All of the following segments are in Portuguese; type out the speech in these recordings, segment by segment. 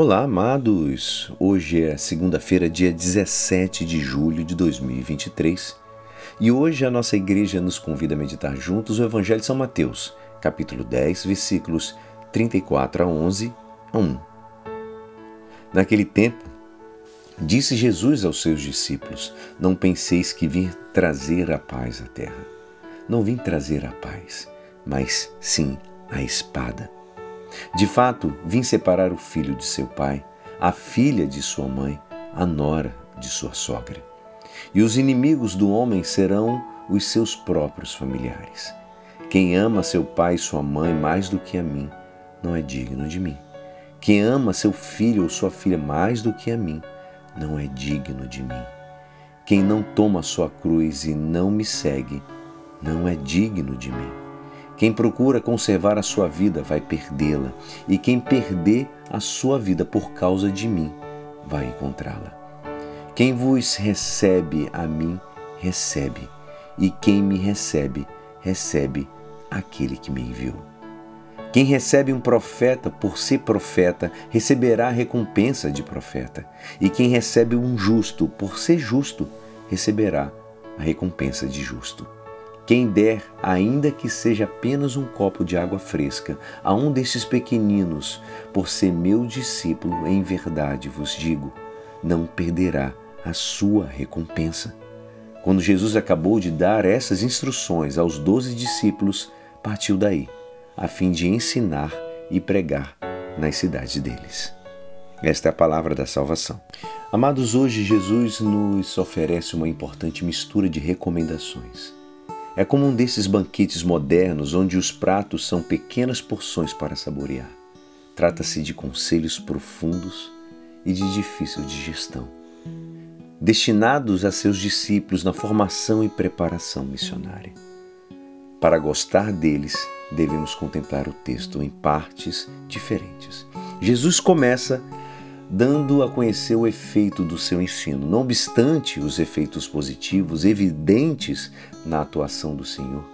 Olá, amados! Hoje é segunda-feira, dia 17 de julho de 2023 e hoje a nossa igreja nos convida a meditar juntos o Evangelho de São Mateus, capítulo 10, versículos 34 a 11 a 1. Naquele tempo, disse Jesus aos seus discípulos: Não penseis que vim trazer a paz à terra. Não vim trazer a paz, mas sim a espada. De fato, vim separar o filho de seu pai, a filha de sua mãe, a nora de sua sogra. E os inimigos do homem serão os seus próprios familiares. Quem ama seu pai e sua mãe mais do que a mim, não é digno de mim. Quem ama seu filho ou sua filha mais do que a mim, não é digno de mim. Quem não toma sua cruz e não me segue, não é digno de mim. Quem procura conservar a sua vida vai perdê-la, e quem perder a sua vida por causa de mim vai encontrá-la. Quem vos recebe a mim, recebe, e quem me recebe, recebe aquele que me enviou. Quem recebe um profeta por ser profeta, receberá a recompensa de profeta, e quem recebe um justo por ser justo, receberá a recompensa de justo. Quem der, ainda que seja apenas um copo de água fresca, a um desses pequeninos, por ser meu discípulo, em verdade vos digo, não perderá a sua recompensa. Quando Jesus acabou de dar essas instruções aos doze discípulos, partiu daí, a fim de ensinar e pregar nas cidades deles. Esta é a palavra da salvação. Amados, hoje Jesus nos oferece uma importante mistura de recomendações. É como um desses banquetes modernos onde os pratos são pequenas porções para saborear. Trata-se de conselhos profundos e de difícil digestão, destinados a seus discípulos na formação e preparação missionária. Para gostar deles, devemos contemplar o texto em partes diferentes. Jesus começa dando a conhecer o efeito do seu ensino. Não obstante os efeitos positivos evidentes na atuação do Senhor,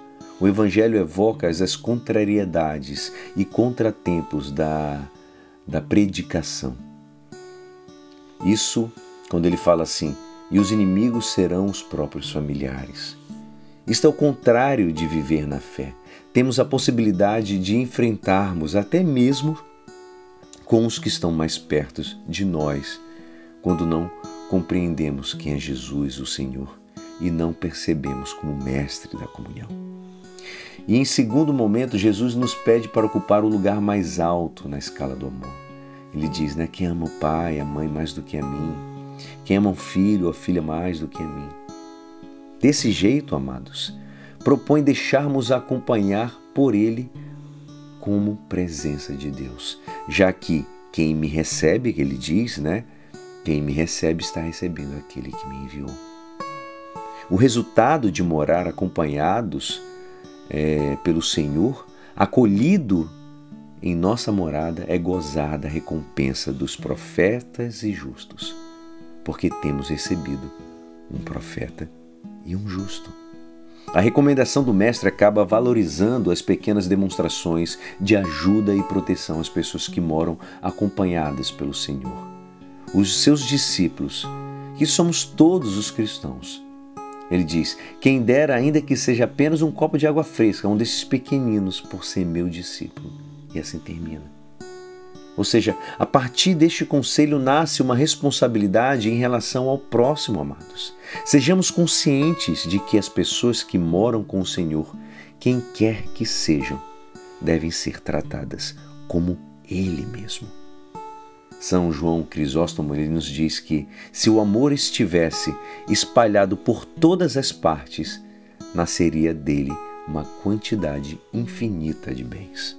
o Evangelho evoca as contrariedades e contratempos da, da predicação. Isso quando ele fala assim: e os inimigos serão os próprios familiares. Isto é o contrário de viver na fé. Temos a possibilidade de enfrentarmos até mesmo com os que estão mais perto de nós, quando não compreendemos quem é Jesus, o Senhor, e não percebemos como mestre da comunhão. E em segundo momento, Jesus nos pede para ocupar o lugar mais alto na escala do amor. Ele diz, né, quem ama o pai, a mãe mais do que a mim, quem ama o filho a filha mais do que a mim. Desse jeito, amados, propõe deixarmos acompanhar por ele como presença de Deus, já que quem me recebe, que ele diz, né? Quem me recebe está recebendo aquele que me enviou. O resultado de morar acompanhados é, pelo Senhor, acolhido em nossa morada, é gozar da recompensa dos profetas e justos, porque temos recebido um profeta e um justo. A recomendação do Mestre acaba valorizando as pequenas demonstrações de ajuda e proteção às pessoas que moram acompanhadas pelo Senhor. Os seus discípulos, que somos todos os cristãos. Ele diz: Quem dera, ainda que seja apenas um copo de água fresca, um desses pequeninos, por ser meu discípulo. E assim termina. Ou seja, a partir deste conselho nasce uma responsabilidade em relação ao próximo, amados. Sejamos conscientes de que as pessoas que moram com o Senhor, quem quer que sejam, devem ser tratadas como Ele mesmo. São João Crisóstomo ele nos diz que se o amor estivesse espalhado por todas as partes, nasceria dele uma quantidade infinita de bens.